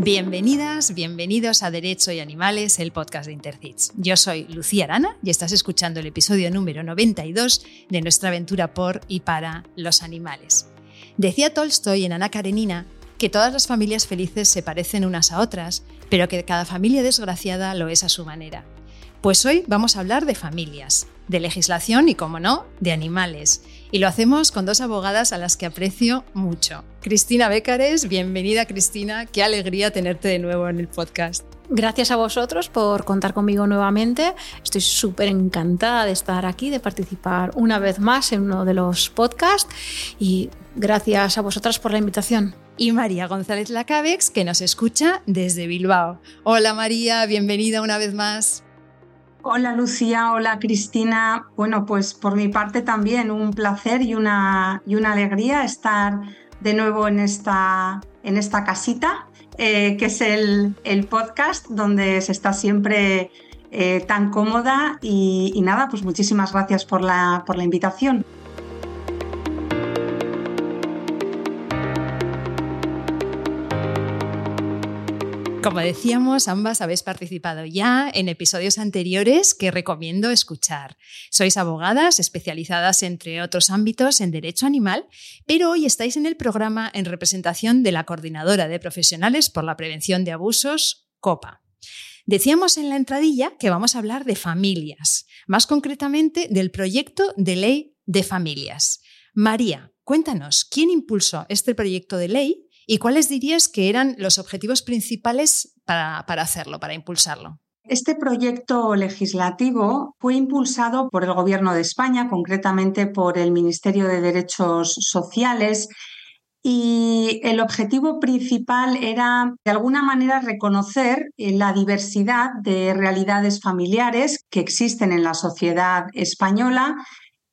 Bienvenidas, bienvenidos a Derecho y Animales, el podcast de Intercits. Yo soy Lucía Arana y estás escuchando el episodio número 92 de nuestra aventura por y para los animales. Decía Tolstoy en Ana Karenina que todas las familias felices se parecen unas a otras, pero que cada familia desgraciada lo es a su manera. Pues hoy vamos a hablar de familias, de legislación y, como no, de animales. Y lo hacemos con dos abogadas a las que aprecio mucho. Cristina Bécares, bienvenida Cristina, qué alegría tenerte de nuevo en el podcast. Gracias a vosotros por contar conmigo nuevamente. Estoy súper encantada de estar aquí, de participar una vez más en uno de los podcasts y gracias a vosotras por la invitación. Y María González Lacabex, que nos escucha desde Bilbao. Hola María, bienvenida una vez más. Hola Lucía, hola Cristina. Bueno, pues por mi parte también un placer y una, y una alegría estar de nuevo en esta, en esta casita, eh, que es el, podcast donde se está siempre eh, tan cómoda y, y, nada, pues muchísimas gracias por la, por la invitación. Como decíamos, ambas habéis participado ya en episodios anteriores que recomiendo escuchar. Sois abogadas especializadas, entre otros ámbitos, en derecho animal, pero hoy estáis en el programa en representación de la Coordinadora de Profesionales por la Prevención de Abusos, COPA. Decíamos en la entradilla que vamos a hablar de familias, más concretamente del proyecto de ley de familias. María, cuéntanos, ¿quién impulsó este proyecto de ley ¿Y cuáles dirías que eran los objetivos principales para, hacerlo, para impulsarlo? Este proyecto legislativo fue impulsado por el Gobierno de España, concretamente por el Ministerio de Derechos Sociales, y el objetivo principal era, de alguna manera, reconocer eh, la diversidad de realidades familiares que existen en la sociedad española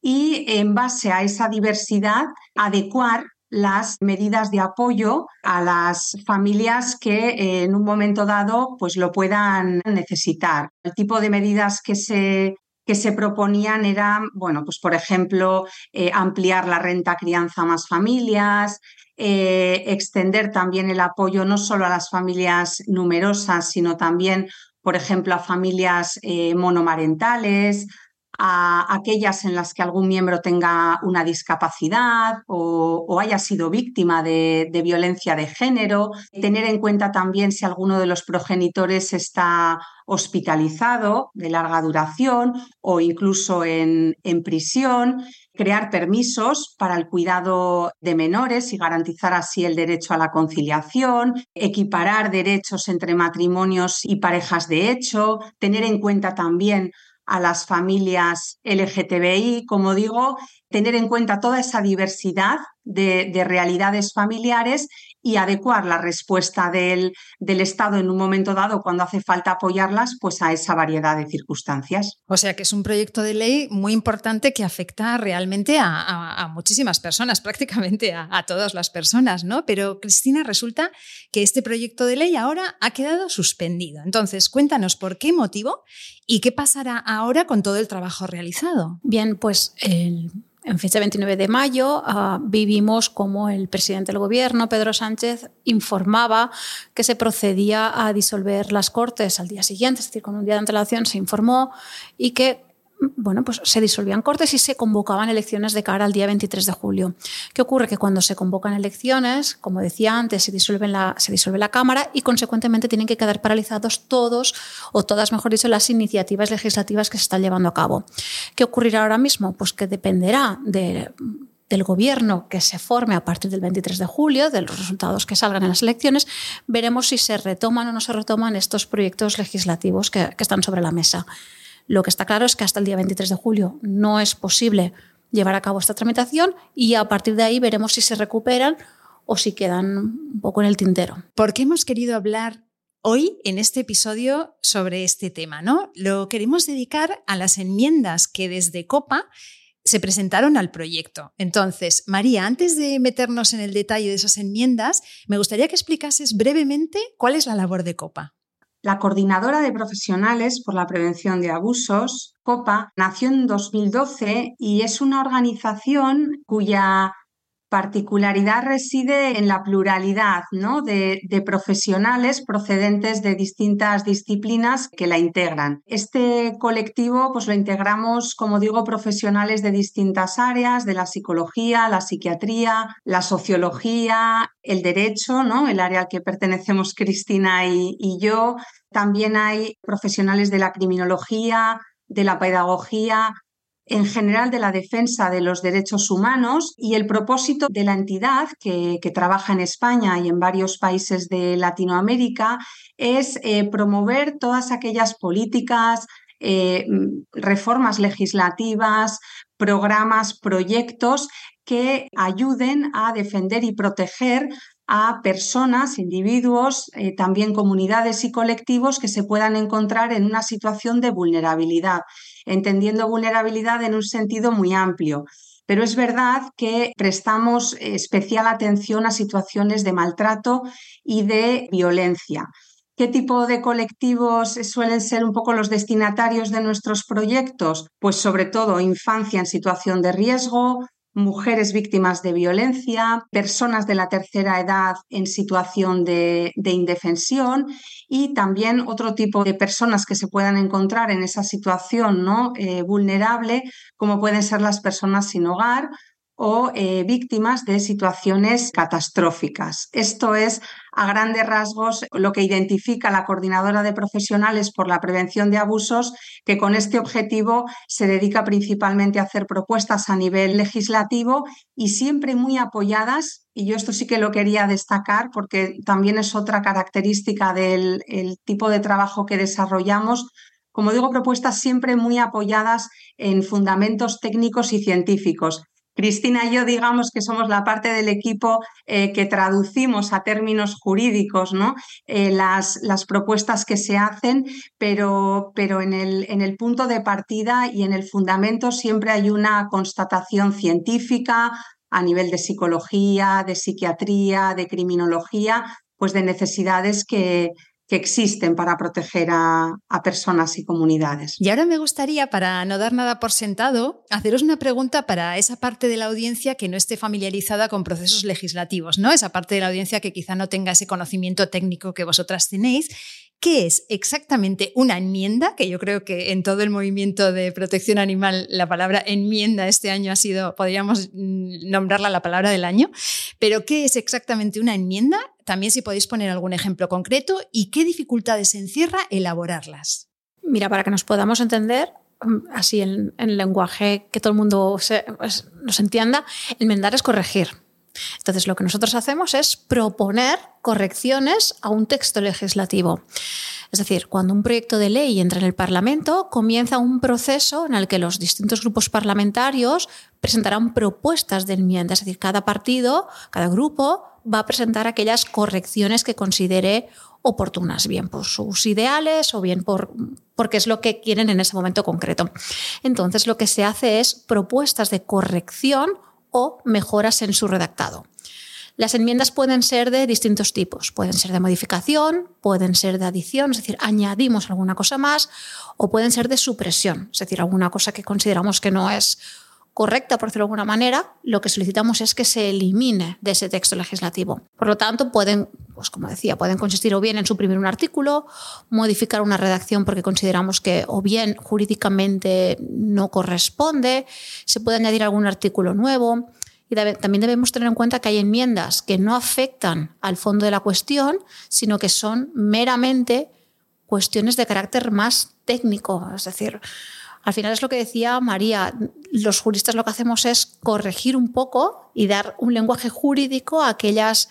y, en base a esa diversidad, adecuar las medidas de apoyo a las familias que eh, en un momento dado pues lo puedan necesitar. El tipo de medidas que se que se proponían eran, bueno, pues por ejemplo, eh, ampliar la renta crianza a más familias, eh, extender también el apoyo no solo a las familias numerosas, sino también, por ejemplo, a familias monomarentales, a aquellas en las que algún miembro tenga una discapacidad o, haya sido víctima de, violencia de género, tener en cuenta también si alguno de los progenitores está hospitalizado de larga duración o incluso en, prisión, crear permisos para el cuidado de menores y garantizar así el derecho a la conciliación, equiparar derechos entre matrimonios y parejas de hecho, tener en cuenta también a las familias LGTBI, como digo, tener en cuenta toda esa diversidad de, realidades familiares y adecuar la respuesta del, del, Estado en un momento dado, cuando hace falta apoyarlas, pues a esa variedad de circunstancias. O sea que es un proyecto de ley muy importante que afecta realmente a, muchísimas personas, prácticamente a, a, todas las personas, ¿no? Pero Cristina, resulta que este proyecto de ley ahora ha quedado suspendido. Entonces, cuéntanos por qué motivo y qué pasará ahora con todo el trabajo realizado. Bien, pues el en fecha 29 de mayo ah, vivimos como el presidente del gobierno, Pedro Sánchez, informaba que se procedía a disolver las Cortes al día siguiente, es decir, con un día de antelación se informó y que bueno, pues se disolvían cortes y se convocaban elecciones de cara al día 23 de julio. ¿Qué ocurre? Que cuando se convocan elecciones, como decía antes, se, disuelve la, se disuelve la Cámara y consecuentemente tienen que quedar paralizados todos o todas, mejor dicho, las iniciativas legislativas que se están llevando a cabo. ¿Qué ocurrirá ahora mismo? Pues que dependerá de del gobierno que se forme a partir del 23 de julio, de los resultados que salgan en las elecciones, veremos si se retoman o no se retoman estos proyectos legislativos que están sobre la mesa. Lo que está claro es que hasta el día 23 de julio no es posible llevar a cabo esta tramitación y a partir de ahí veremos si se recuperan o si quedan un poco en el tintero. ¿Por qué hemos querido hablar hoy en este episodio sobre este tema? ¿no? Lo queremos dedicar a las enmiendas que desde COPA se presentaron al proyecto. Entonces, María, antes de meternos en el detalle de esas enmiendas, me gustaría que explicases brevemente cuál es la labor de COPA. La Coordinadora de Profesionales por la Prevención de Abusos, COPA, nació en 2012 y es una organización cuya particularidad reside en la pluralidad ¿no? de, profesionales procedentes de distintas disciplinas que la integran. Este colectivo pues, lo integramos, como digo, profesionales de distintas áreas, de la psicología, la psiquiatría, la sociología, el derecho, ¿no? el área al que pertenecemos Cristina y, y yo. También hay profesionales de la criminología, de la pedagogía, en general de la defensa de los derechos humanos y el propósito de la entidad que, trabaja en España y en varios países de Latinoamérica es eh, promover todas aquellas políticas, eh, reformas legislativas, programas, proyectos que ayuden a defender y proteger a personas, individuos, eh, también comunidades y colectivos que se puedan encontrar en una situación de vulnerabilidad entendiendo vulnerabilidad en un sentido muy amplio. Pero es verdad que prestamos especial atención a situaciones de maltrato y de violencia. ¿Qué tipo de colectivos suelen ser un poco los destinatarios de nuestros proyectos? Pues sobre todo infancia en situación de riesgo, mujeres víctimas de violencia, personas de la tercera edad en situación de, indefensión y también otro tipo de personas que se puedan encontrar en esa situación ¿no? Eh, vulnerable, como pueden ser las personas sin hogar o eh, víctimas de situaciones catastróficas. Esto es, a grandes rasgos, lo que identifica la coordinadora de profesionales por la prevención de abusos, que con este objetivo se dedica principalmente a hacer propuestas a nivel legislativo y siempre muy apoyadas, y yo esto sí que lo quería destacar porque también es otra característica del tipo de trabajo que desarrollamos, como digo, propuestas siempre muy apoyadas en fundamentos técnicos y científicos. Cristina y yo digamos que somos la parte del equipo eh, que traducimos a términos jurídicos ¿no? Eh, las, las, propuestas que se hacen, pero, pero en, el, en, el, punto de partida y en el fundamento siempre hay una constatación científica a nivel de psicología, de psiquiatría, de criminología, pues de necesidades que, que existen para proteger a, personas y comunidades. Y ahora me gustaría, para no dar nada por sentado, haceros una pregunta para esa parte de la audiencia que no esté familiarizada con procesos legislativos, ¿no? Esa parte de la audiencia que quizá no tenga ese conocimiento técnico que vosotras tenéis. ¿Qué es exactamente una enmienda? Que yo creo que en todo el movimiento de protección animal la palabra enmienda este año ha sido, podríamos mm, nombrarla la palabra del año, pero ¿qué es exactamente una enmienda también si podéis poner algún ejemplo concreto y qué dificultades encierra elaborarlas. Mira, para que nos podamos entender, mm, así en, el lenguaje que todo el mundo pues, nos entienda, enmendar es corregir. Entonces, lo que nosotros hacemos es proponer correcciones a un texto legislativo. Es decir, cuando un proyecto de ley entra en el Parlamento, comienza un proceso en el que los distintos grupos parlamentarios presentarán propuestas de enmienda. Es decir, cada partido, cada grupo va a presentar aquellas correcciones que considere oportunas, bien por sus ideales o bien por, porque es lo que quieren en ese momento concreto. Entonces, lo que se hace es propuestas de corrección o mejoras en su redactado. Las enmiendas pueden ser de distintos tipos, pueden ser de modificación, pueden ser de adición, es decir, añadimos alguna cosa más, o pueden ser de supresión, es decir, alguna cosa que consideramos que no es correcta, por decirlo de alguna manera, lo que solicitamos es que se elimine de ese texto legislativo. Por lo tanto, pueden, pues como decía, pueden consistir o bien en suprimir un artículo, modificar una redacción porque consideramos que o bien jurídicamente no corresponde, se puede añadir algún artículo nuevo. Y también debemos tener en cuenta que hay enmiendas que no afectan al fondo de la cuestión, sino que son meramente cuestiones de carácter más técnico. Es decir, al final es lo que decía María, los juristas lo que hacemos es corregir un poco y dar un lenguaje jurídico a aquellas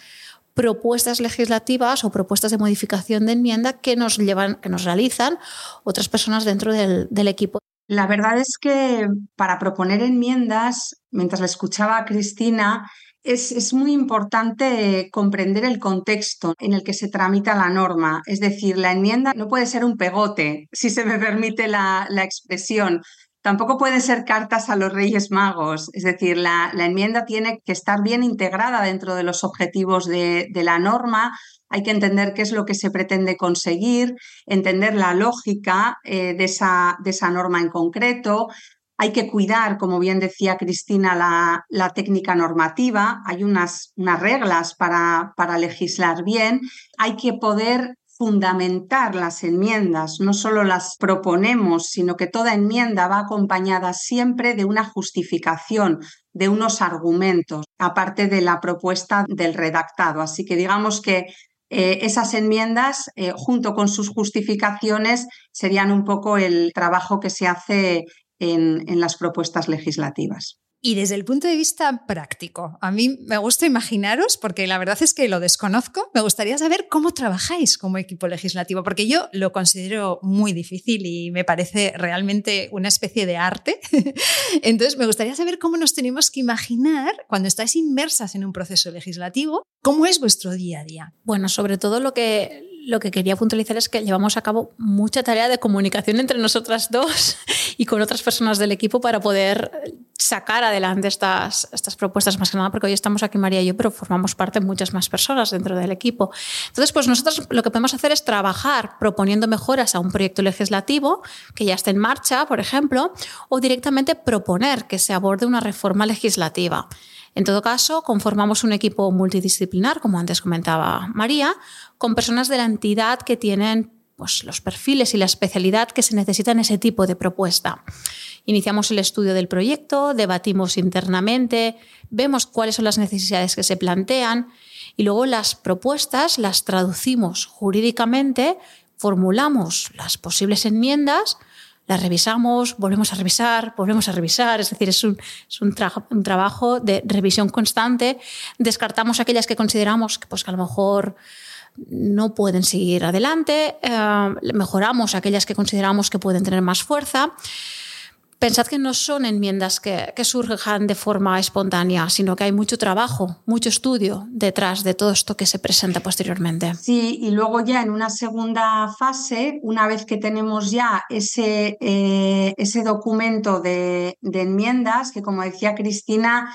propuestas legislativas o propuestas de modificación de enmienda que nos llevan, que nos realizan otras personas dentro del, del equipo. La verdad es que para proponer enmiendas, mientras la escuchaba a Cristina, es, muy importante comprender el contexto en el que se tramita la norma. Es decir, la enmienda no puede ser un pegote, si se me permite la, expresión. Tampoco pueden ser cartas a los Reyes Magos. Es decir, la, enmienda tiene que estar bien integrada dentro de los objetivos de, la norma. Hay que entender qué es lo que se pretende conseguir, entender la lógica eh, de, esa, de esa norma en concreto, hay que cuidar, como bien decía Cristina, la, técnica normativa, hay unas, unas reglas para, para legislar bien, hay que poder fundamentar las enmiendas, no solo las proponemos, sino que toda enmienda va acompañada siempre de una justificación, de unos argumentos, aparte de la propuesta del redactado. Así que digamos que eh, esas enmiendas, eh, junto con sus justificaciones, serían un poco el trabajo que se hace en, en las propuestas legislativas. Y desde el punto de vista práctico, a mí me gusta imaginaros, porque la verdad es que lo desconozco, me gustaría saber cómo trabajáis como equipo legislativo, porque yo lo considero muy difícil y me parece realmente una especie de arte. Entonces, me gustaría saber cómo nos tenemos que imaginar cuando estáis inmersas en un proceso legislativo, cómo es vuestro día a día. Bueno, sobre todo lo que, lo que quería puntualizar es que llevamos a cabo mucha tarea de comunicación entre nosotras dos y con otras personas del equipo para poder sacar adelante estas, estas propuestas, más que nada porque hoy estamos aquí María y yo, pero formamos parte muchas más personas dentro del equipo. Entonces, pues nosotros lo que podemos hacer es trabajar proponiendo mejoras a un proyecto legislativo que ya esté en marcha, por ejemplo, o directamente proponer que se aborde una reforma legislativa. En todo caso, conformamos un equipo multidisciplinar, como antes comentaba María, con personas de la entidad que tienen pues, los perfiles y la especialidad que se necesita en ese tipo de propuesta. Iniciamos el estudio del proyecto, debatimos internamente, vemos cuáles son las necesidades que se plantean y luego las propuestas las traducimos jurídicamente, formulamos las posibles enmiendas, la revisamos, volvemos a revisar, volvemos a revisar, es decir, es un, un, trabajo de revisión constante, descartamos aquellas que consideramos que, pues, a lo mejor no pueden seguir adelante, eh, mejoramos aquellas que consideramos que pueden tener más fuerza. Pensad que no son enmiendas que, surjan de forma espontánea, sino que hay mucho trabajo, mucho estudio detrás de todo esto que se presenta posteriormente. Sí, y luego ya en una segunda fase, una vez que tenemos ya ese, eh, ese documento de, de enmiendas, que como decía Cristina,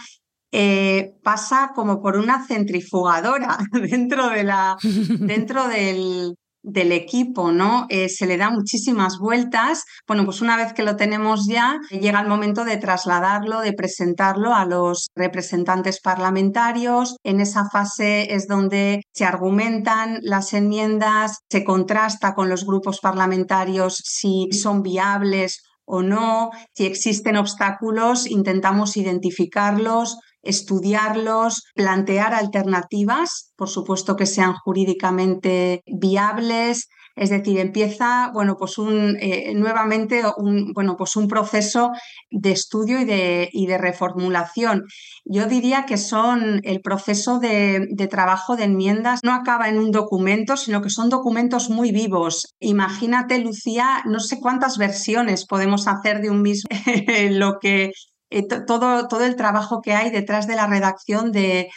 eh, pasa como por una centrifugadora dentro, de la, dentro del, del equipo, ¿no? Eh, se le da muchísimas vueltas. Bueno, pues una vez que lo tenemos ya, llega el momento de trasladarlo, de presentarlo a los representantes parlamentarios. En esa fase es donde se argumentan las enmiendas, se contrasta con los grupos parlamentarios si son viables o no, si existen obstáculos, intentamos identificarlos, estudiarlos, plantear alternativas, por supuesto que sean jurídicamente viables. Es decir, empieza bueno, pues un, eh, nuevamente un, bueno, pues un proceso de estudio y de, y de, reformulación. Yo diría que son el proceso de, de trabajo de enmiendas no acaba en un documento, sino que son documentos muy vivos. Imagínate, Lucía, no sé cuántas versiones podemos hacer de un mismo, lo que eh, todo, todo el trabajo que hay detrás de la redacción de,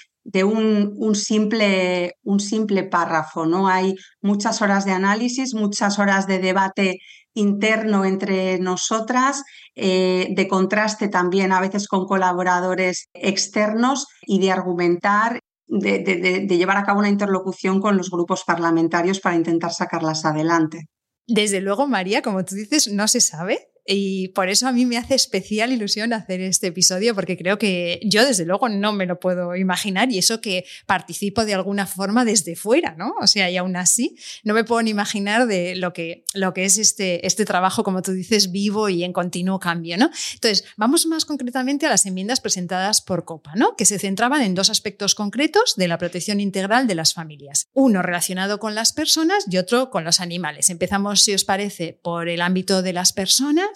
un, simple, un simple párrafo. ¿no? Hay muchas horas de análisis, muchas horas de debate interno entre nosotras, eh, de contraste también a veces con colaboradores externos y de argumentar, de, de, llevar a cabo una interlocución con los grupos parlamentarios para intentar sacarlas adelante. Desde luego, María, como tú dices, no se sabe y por eso a mí me hace especial ilusión hacer este episodio, porque creo que yo desde luego no me lo puedo imaginar y eso que participo de alguna forma desde fuera, ¿no? O sea, y aún así no me puedo ni imaginar de lo que, lo que es este, este trabajo, como tú dices, vivo y en continuo cambio, ¿no? Entonces, vamos más concretamente a las enmiendas presentadas por COPA, ¿no? Que se centraban en dos aspectos concretos de la protección integral de las familias. Uno relacionado con las personas y otro con los animales. Empezamos, si os parece, por el ámbito de las personas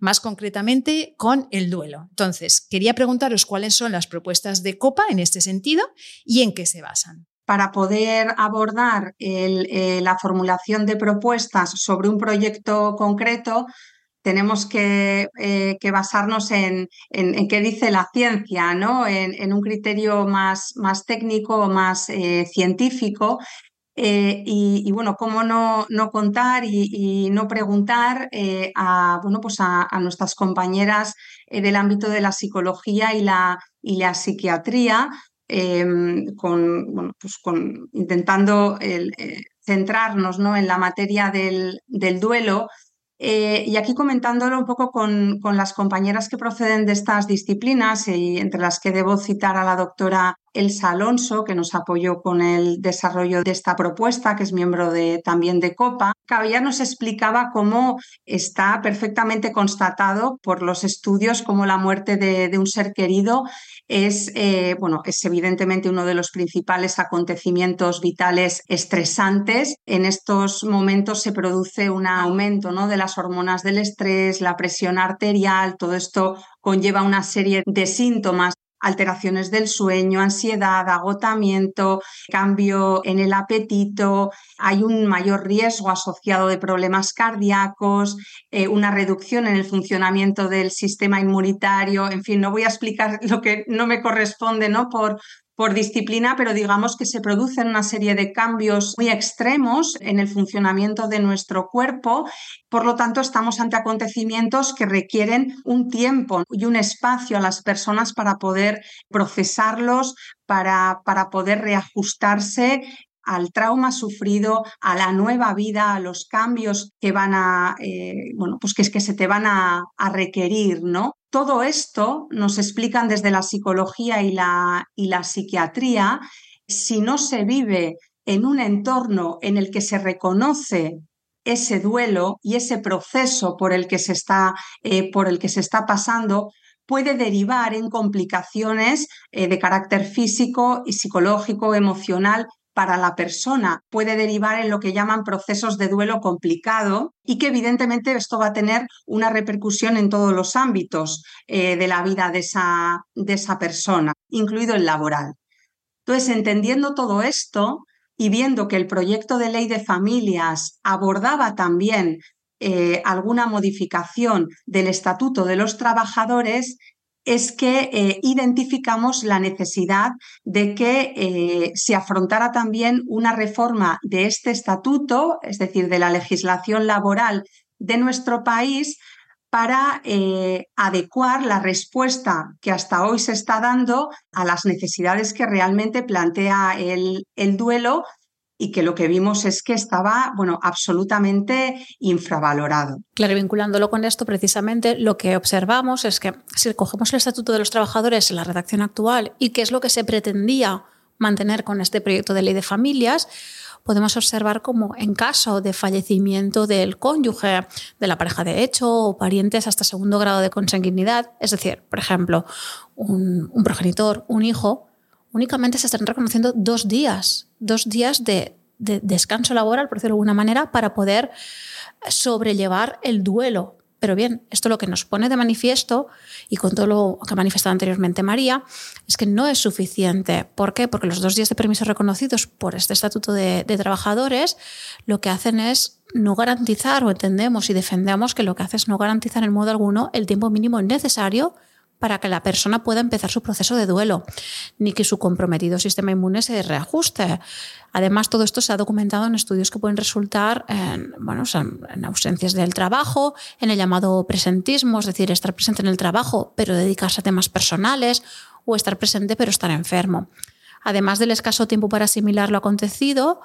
más concretamente con el duelo. Entonces, quería preguntaros cuáles son las propuestas de COPA en este sentido y en qué se basan para poder abordar eh, la formulación de propuestas sobre un proyecto concreto, tenemos que, eh, basarnos en, qué dice la ciencia, ¿no? en, un criterio más, más técnico, más eh, científico, eh, y, bueno, cómo no, no contar y, no preguntar eh, a, bueno, pues a, nuestras compañeras eh, del ámbito de la psicología y la, y la psiquiatría, em, con, bueno, pues con, intentando centrarnos ¿no? en la materia del, del duelo y aquí comentándolo un poco con, con, las compañeras que proceden de estas disciplinas, y entre las que debo citar a la doctora Elsa Alonso, que nos apoyó con el desarrollo de esta propuesta, que es miembro de, también de COPA. Caballá nos explicaba cómo está perfectamente constatado por los estudios cómo la muerte de, un ser querido es, eh, bueno, es evidentemente uno de los principales acontecimientos vitales estresantes. En estos momentos se produce un aumento ¿no? de las hormonas del estrés, la presión arterial, todo esto conlleva una serie de síntomas alteraciones del sueño, ansiedad, agotamiento, cambio en el apetito, hay un mayor riesgo asociado de problemas cardíacos, eh, una reducción en el funcionamiento del sistema inmunitario, en fin, no voy a explicar lo que no me corresponde ¿no? Por, por disciplina, pero digamos que se producen una serie de cambios muy extremos en el funcionamiento de nuestro cuerpo. Por lo tanto, estamos ante acontecimientos que requieren un tiempo y un espacio a las personas para poder procesarlos, para, para poder reajustarse al trauma sufrido, a la nueva vida, a los cambios que van a, eh, bueno, pues que es que se te van a, requerir, ¿no? Todo esto nos explican desde la psicología y la, y la psiquiatría. Si no se vive en un entorno en el que se reconoce ese duelo y ese proceso por el que se está, eh, por el que se está pasando, puede derivar en complicaciones eh, de carácter físico y psicológico, emocional para la persona puede derivar en lo que llaman procesos de duelo complicado y que evidentemente esto va a tener una repercusión en todos los ámbitos eh, de la vida de esa, de esa persona, incluido el laboral. Entonces, entendiendo todo esto y viendo que el proyecto de ley de familias abordaba también eh, alguna modificación del Estatuto de los Trabajadores, es que eh, identificamos la necesidad de que eh, se afrontara también una reforma de este estatuto, es decir, de la legislación laboral de nuestro país, para eh, adecuar la respuesta que hasta hoy se está dando a las necesidades que realmente plantea el, el duelo y que lo que vimos es que estaba, bueno, absolutamente infravalorado. Claro, vinculándolo con esto, precisamente lo que observamos es que si cogemos el Estatuto de los Trabajadores en la redacción actual y qué es lo que se pretendía mantener con este proyecto de ley de familias, podemos observar como en caso de fallecimiento del cónyuge, de la pareja de hecho o parientes hasta segundo grado de consanguinidad, es decir, por ejemplo, un progenitor, un hijo, únicamente se están reconociendo dos días, dos días de, descanso laboral, por decirlo de alguna manera, para poder sobrellevar el duelo. Pero bien, esto lo que nos pone de manifiesto, y con todo lo que ha manifestado anteriormente María, es que no es suficiente. ¿Por qué? Porque los dos días de permiso reconocidos por este Estatuto de, de Trabajadores lo que hacen es no garantizar, o entendemos y defendemos que lo que hace es no garantizar en modo alguno el tiempo mínimo necesario para que la persona pueda empezar su proceso de duelo, ni que su comprometido sistema inmune se reajuste. Además, todo esto se ha documentado en estudios que pueden resultar en, bueno, en ausencias del trabajo, en el llamado presentismo, es decir, estar presente en el trabajo pero dedicarse a temas personales, o estar presente pero estar enfermo. Además del escaso tiempo para asimilar lo acontecido,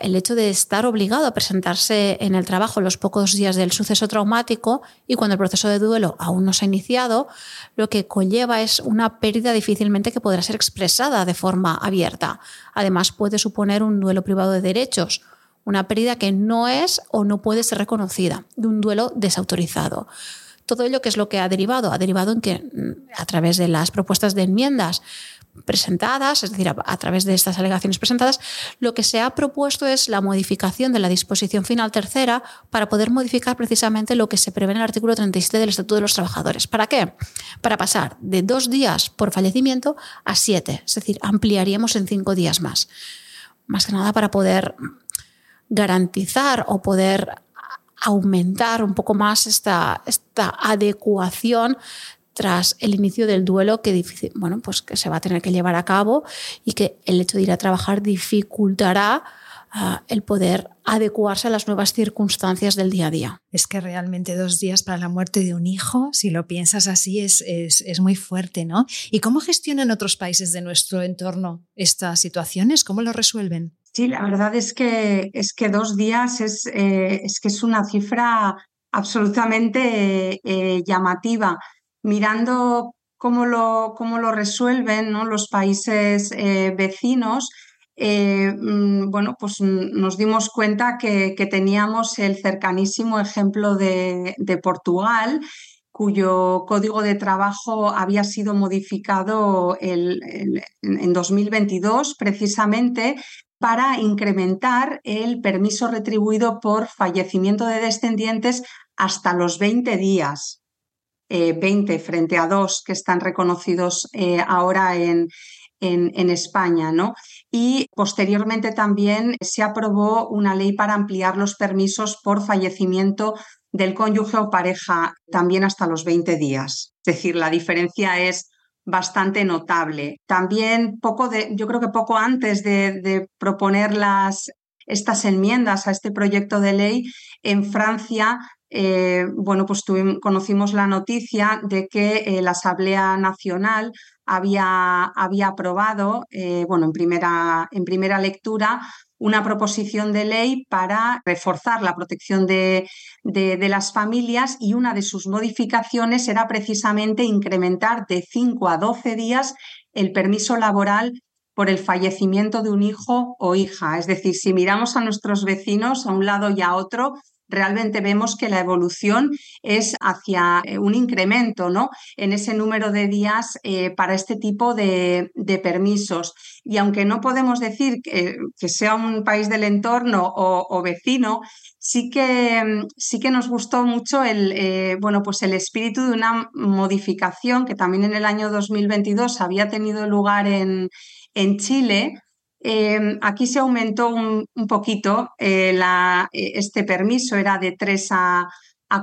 el hecho de estar obligado a presentarse en el trabajo los pocos días del suceso traumático y cuando el proceso de duelo aún no se ha iniciado, lo que conlleva es una pérdida difícilmente que podrá ser expresada de forma abierta. Además, puede suponer un duelo privado de derechos, una pérdida que no es o no puede ser reconocida, de un duelo desautorizado todo ello que es lo que ha derivado, ha derivado en que mm, a través de las propuestas de enmiendas presentadas, es decir, a, través de estas alegaciones presentadas, lo que se ha propuesto es la modificación de la disposición final tercera para poder modificar precisamente lo que se prevé en el artículo 37 del Estatuto de los Trabajadores. ¿Para qué? Para pasar de dos días por fallecimiento a siete, es decir, ampliaríamos en cinco días más. Más que nada para poder garantizar o poder aumentar un poco más esta, esta adecuación tras el inicio del duelo que, bueno, pues que se va a tener que llevar a cabo y que el hecho de ir a trabajar dificultará ah, el poder adecuarse a las nuevas circunstancias del día a día. Es que realmente dos días para la muerte de un hijo, si lo piensas así, es, es, es muy fuerte, ¿no? ¿Y cómo gestionan otros países de nuestro entorno estas situaciones? ¿Cómo lo resuelven? Sí, la verdad es que, es que dos días es, eh, es que es una cifra absolutamente eh, llamativa. Mirando cómo lo, cómo lo resuelven los países eh, vecinos, eh, mm, bueno, pues nos dimos cuenta que, teníamos el cercanísimo ejemplo de, Portugal, cuyo código de trabajo había sido modificado en 2022 precisamente para incrementar el permiso retribuido por fallecimiento de descendientes hasta los 20 días. 20 eh, frente a dos que están reconocidos eh, ahora en, en, España, ¿no? Y posteriormente también se aprobó una ley para ampliar los permisos por fallecimiento del cónyuge o pareja también hasta los 20 días. Es decir, la diferencia es bastante notable. También poco de, yo creo que poco antes de, proponer las, estas enmiendas a este proyecto de ley, en Francia eh, bueno, pues conocimos la noticia de que eh, la Asamblea Nacional había, había aprobado, eh, bueno, en primera, en primera lectura, una proposición de ley para reforzar la protección de, de, las familias y una de sus modificaciones era precisamente incrementar de 5 a 12 días el permiso laboral por el fallecimiento de un hijo o hija. Es decir, si miramos a nuestros vecinos a un lado y a otro, realmente vemos que la evolución es hacia eh, un incremento ¿no? en ese número de días eh, para este tipo de, permisos. Y aunque no podemos decir que, sea un país del entorno o, vecino, sí que, sí que nos gustó mucho el, eh, bueno, pues el espíritu de una modificación que también en el año 2022 había tenido lugar en, en Chile Em, aquí se aumentó un, poquito eh, eh, este permiso, era de tres a,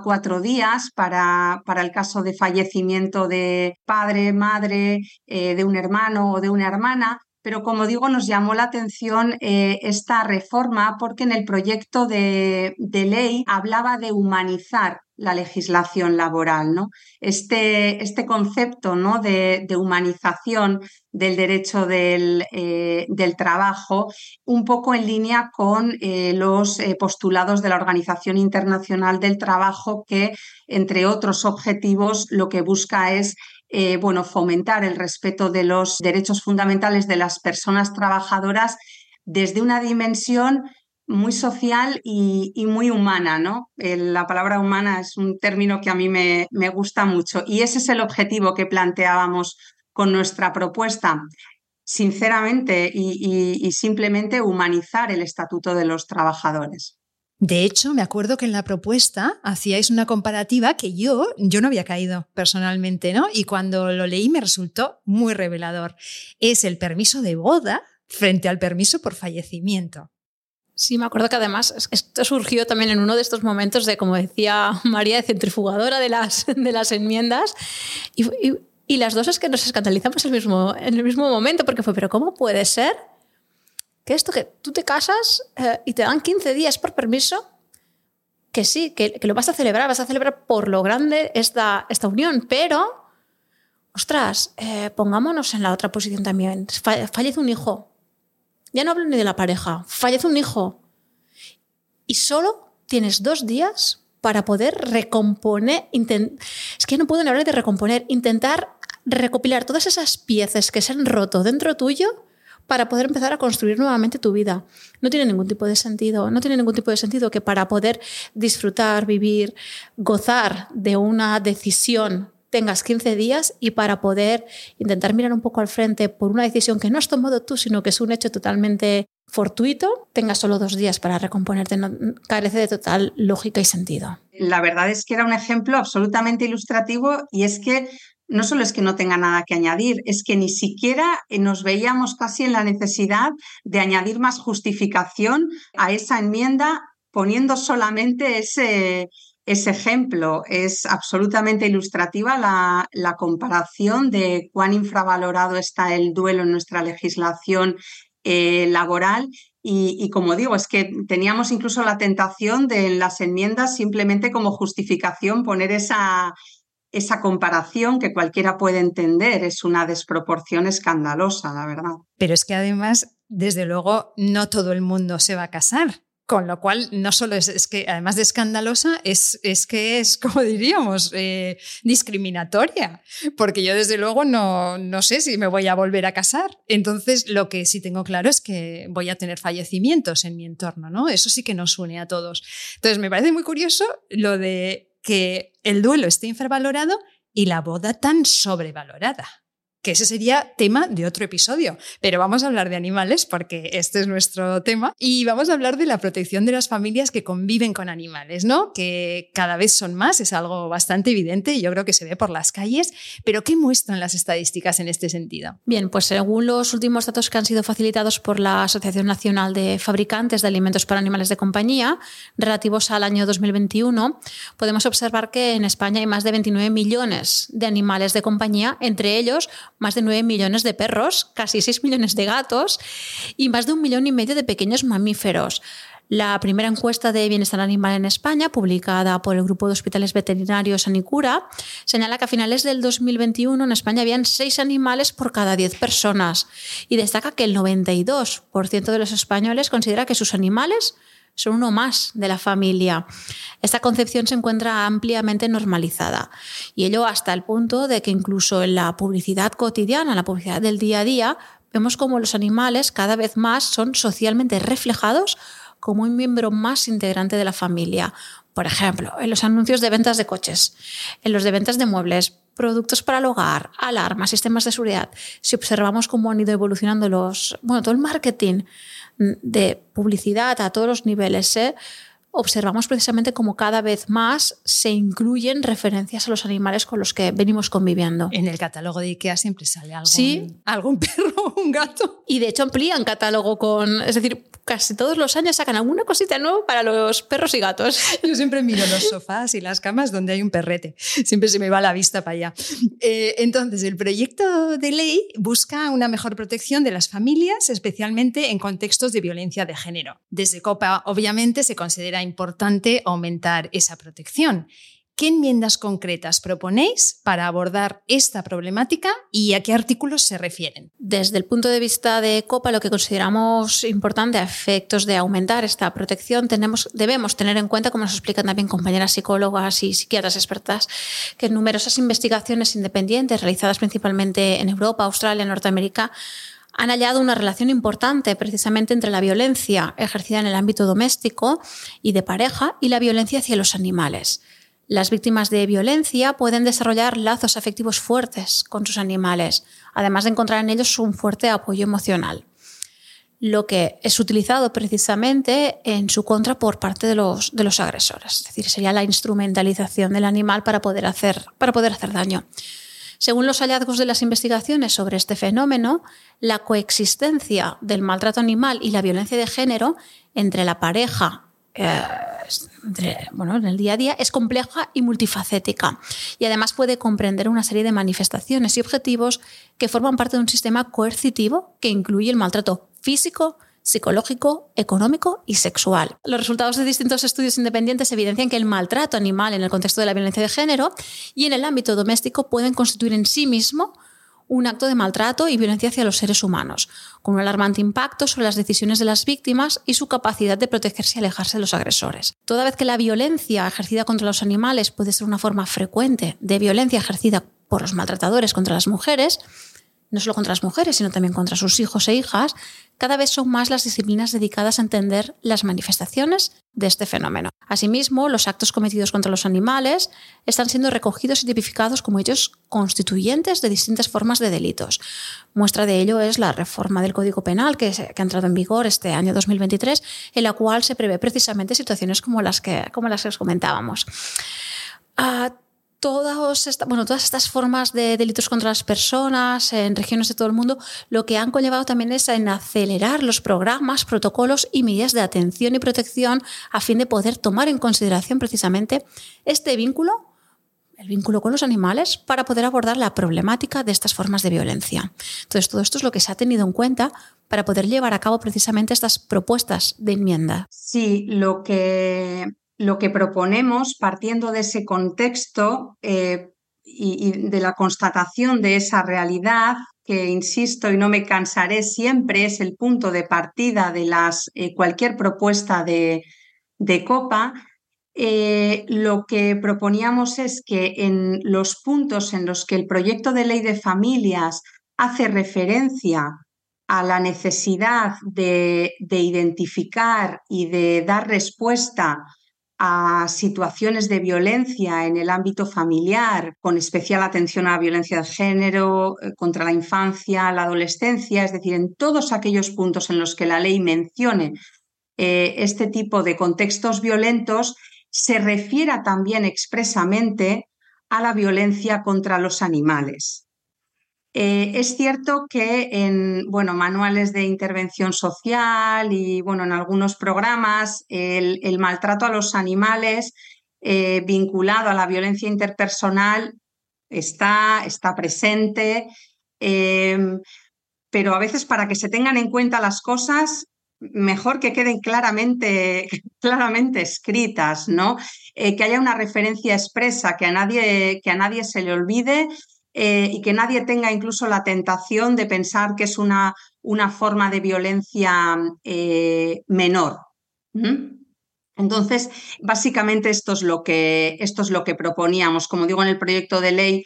cuatro días para, el caso de fallecimiento de padre, madre, eh, de un hermano o de una hermana. Pero como digo, nos llamó la atención esta reforma porque en el proyecto de ley hablaba de humanizar la legislación laboral. ¿no? Este, este concepto ¿no? de, humanización del derecho del, eh, del, trabajo, un poco en línea con eh, los eh, postulados de la Organización Internacional del Trabajo, que, entre otros objetivos, lo que busca es bueno, fomentar el respeto de los derechos fundamentales de las personas trabajadoras desde una dimensión muy social y, muy humana, ¿no? la palabra humana es un término que a mí me, gusta mucho y ese es el objetivo que planteábamos con nuestra propuesta. Sinceramente y, simplemente humanizar el estatuto de los trabajadores. De hecho, me acuerdo que en la propuesta hacíais una comparativa que yo, yo no había caído personalmente, ¿no? Y cuando lo leí me resultó muy revelador. Es el permiso de boda frente al permiso por fallecimiento. Sí, me acuerdo que además esto surgió también en uno de estos momentos de, como decía María, de centrifugadora de las, de las enmiendas. Y, y, las dos es que nos escandalizamos el mismo, en el mismo momento, porque fue, pero ¿cómo puede ser que esto que tú te casas eh, y te dan 15 días por permiso? Que sí, que, que, lo vas a celebrar, vas a celebrar por lo grande esta, esta unión, pero, ostras, eh, pongámonos en la otra posición también. Fallece un hijo, ya no hablo ni de la pareja, fallece un hijo y solo tienes dos días para poder recomponer, es que no puedo hablar de recomponer, intentar recopilar todas esas piezas que se han roto dentro tuyo para poder empezar a construir nuevamente tu vida. No tiene ningún tipo de sentido, no tiene ningún tipo de sentido que para poder disfrutar, vivir, gozar de una decisión tengas 15 días y para poder intentar mirar un poco al frente por una decisión que no has tomado tú, sino que es un hecho totalmente fortuito, tengas solo dos días para recomponerte, carece de total lógica y sentido. La verdad es que era un ejemplo absolutamente ilustrativo y es que no solo es que no tenga nada que añadir, es que ni siquiera nos veíamos casi en la necesidad de añadir más justificación a esa enmienda poniendo solamente ese, ese ejemplo es absolutamente ilustrativa la, comparación de cuán infravalorado está el duelo en nuestra legislación eh, laboral y, como digo, es que teníamos incluso la tentación de en las enmiendas simplemente como justificación poner esa, esa comparación que cualquiera puede entender. Es una desproporción escandalosa, la verdad. Pero es que además, desde luego, no todo el mundo se va a casar Con lo cual, no solo es, que, además de escandalosa, es, es que es, como diríamos, eh, discriminatoria, porque yo desde luego no, no sé si me voy a volver a casar. Entonces, lo que sí tengo claro es que voy a tener fallecimientos en mi entorno, ¿no? Eso sí que nos une a todos. Entonces, me parece muy curioso lo de que el duelo esté infravalorado y la boda tan sobrevalorada que ese sería tema de otro episodio. Pero vamos a hablar de animales porque este es nuestro tema y vamos a hablar de la protección de las familias que conviven con animales, ¿no? Que cada vez son más, es algo bastante evidente y yo creo que se ve por las calles, pero ¿qué muestran las estadísticas en este sentido? Bien, pues según los últimos datos que han sido facilitados por la Asociación Nacional de Fabricantes de Alimentos para Animales de Compañía, relativos al año 2021, podemos observar que en España hay más de 29 millones de animales de compañía, entre ellos más de 9 millones de perros, casi 6 millones de gatos y más de un millón y medio de pequeños mamíferos. La primera encuesta de bienestar animal en España, publicada por el Grupo de Hospitales Veterinarios Anicura, señala que a finales del 2021 en España habían 6 animales por cada 10 personas y destaca que el 92% de los españoles considera que sus animales son uno más de la familia. Esta concepción se encuentra ampliamente normalizada y ello hasta el punto de que incluso en la publicidad cotidiana, la publicidad del día a día, vemos como los animales cada vez más son socialmente reflejados como un miembro más integrante de la familia. Por ejemplo, en los anuncios de ventas de coches, en los de ventas de muebles, productos para el hogar, alarmas, sistemas de seguridad. Si observamos cómo han ido evolucionando los, bueno, todo el marketing de publicidad a todos los niveles, ¿eh? observamos precisamente cómo cada vez más se incluyen referencias a los animales con los que venimos conviviendo. En el catálogo de IKEA siempre sale algún, ¿Sí? algún perro un gato. Y de hecho amplían catálogo con, es decir, casi todos los años sacan alguna cosita nueva para los perros y gatos. Yo siempre miro los sofás y las camas donde hay un perrete. Siempre se me va la vista para allá. Eh, entonces, el proyecto de ley busca una mejor protección de las familias, especialmente en contextos de violencia de género. Desde COPA, obviamente, se considera importante aumentar esa protección ¿Qué enmiendas concretas proponéis para abordar esta problemática y a qué artículos se refieren? Desde el punto de vista de COPA, lo que consideramos importante a efectos de aumentar esta protección, tenemos, debemos tener en cuenta, como nos explican también compañeras psicólogas y psiquiatras expertas, que numerosas investigaciones independientes realizadas principalmente en Europa, Australia, Norteamérica, han hallado una relación importante precisamente entre la violencia ejercida en el ámbito doméstico y de pareja y la violencia hacia los animales. Las víctimas de violencia pueden desarrollar lazos afectivos fuertes con sus animales, además de encontrar en ellos un fuerte apoyo emocional, lo que es utilizado precisamente en su contra por parte de los, de los agresores. Es decir, sería la instrumentalización del animal para poder hacer, para poder hacer daño. Según los hallazgos de las investigaciones sobre este fenómeno, la coexistencia del maltrato animal y la violencia de género entre la pareja eh, bueno, en el día a día es compleja y multifacética y además puede comprender una serie de manifestaciones y objetivos que forman parte de un sistema coercitivo que incluye el maltrato físico, psicológico, económico y sexual. Los resultados de distintos estudios independientes evidencian que el maltrato animal en el contexto de la violencia de género y en el ámbito doméstico pueden constituir en sí mismo un acto de maltrato y violencia hacia los seres humanos, con un alarmante impacto sobre las decisiones de las víctimas y su capacidad de protegerse y alejarse de los agresores. Toda vez que la violencia ejercida contra los animales puede ser una forma frecuente de violencia ejercida por los maltratadores contra las mujeres, no solo contra las mujeres, sino también contra sus hijos e hijas, cada vez son más las disciplinas dedicadas a entender las manifestaciones de este fenómeno. Asimismo, los actos cometidos contra los animales están siendo recogidos y tipificados como ellos constituyentes de distintas formas de delitos. Muestra de ello es la reforma del Código Penal que, ha entrado en vigor este año 2023, en la cual se prevé precisamente situaciones como las que, como las que os comentábamos. Ah, todas, bueno, todas estas formas de delitos contra las personas en regiones de todo el mundo, lo que han conllevado también es en acelerar los programas, protocolos y medidas de atención y protección a fin de poder tomar en consideración precisamente este vínculo, el vínculo con los animales, para poder abordar la problemática de estas formas de violencia. Entonces, todo esto es lo que se ha tenido en cuenta para poder llevar a cabo precisamente estas propuestas de enmienda. Sí, lo que lo que proponemos, partiendo de ese contexto eh, y, de la constatación de esa realidad, que insisto y no me cansaré siempre, es el punto de partida de las, eh, cualquier propuesta de, de COPA, eh, lo que proponíamos es que en los puntos en los que el proyecto de ley de familias hace referencia a la necesidad de, identificar y de dar respuesta a situaciones de violencia en el ámbito familiar, con especial atención a la violencia de género, eh, contra la infancia, la adolescencia, es decir, en todos aquellos puntos en los que la ley mencione eh, este tipo de contextos violentos, se refiera también expresamente a la violencia contra los animales. Eh, es cierto que en bueno, manuales de intervención social y bueno, en algunos programas el, maltrato a los animales eh, vinculado a la violencia interpersonal está, está presente, eh, pero a veces para que se tengan en cuenta las cosas mejor que queden claramente, claramente escritas, ¿no? Eh, que haya una referencia expresa, que a nadie, que a nadie se le olvide eh, y que nadie tenga incluso la tentación de pensar que es una, una forma de violencia eh, menor. Entonces, básicamente esto es, lo que, esto es lo que proponíamos. Como digo, en el proyecto de ley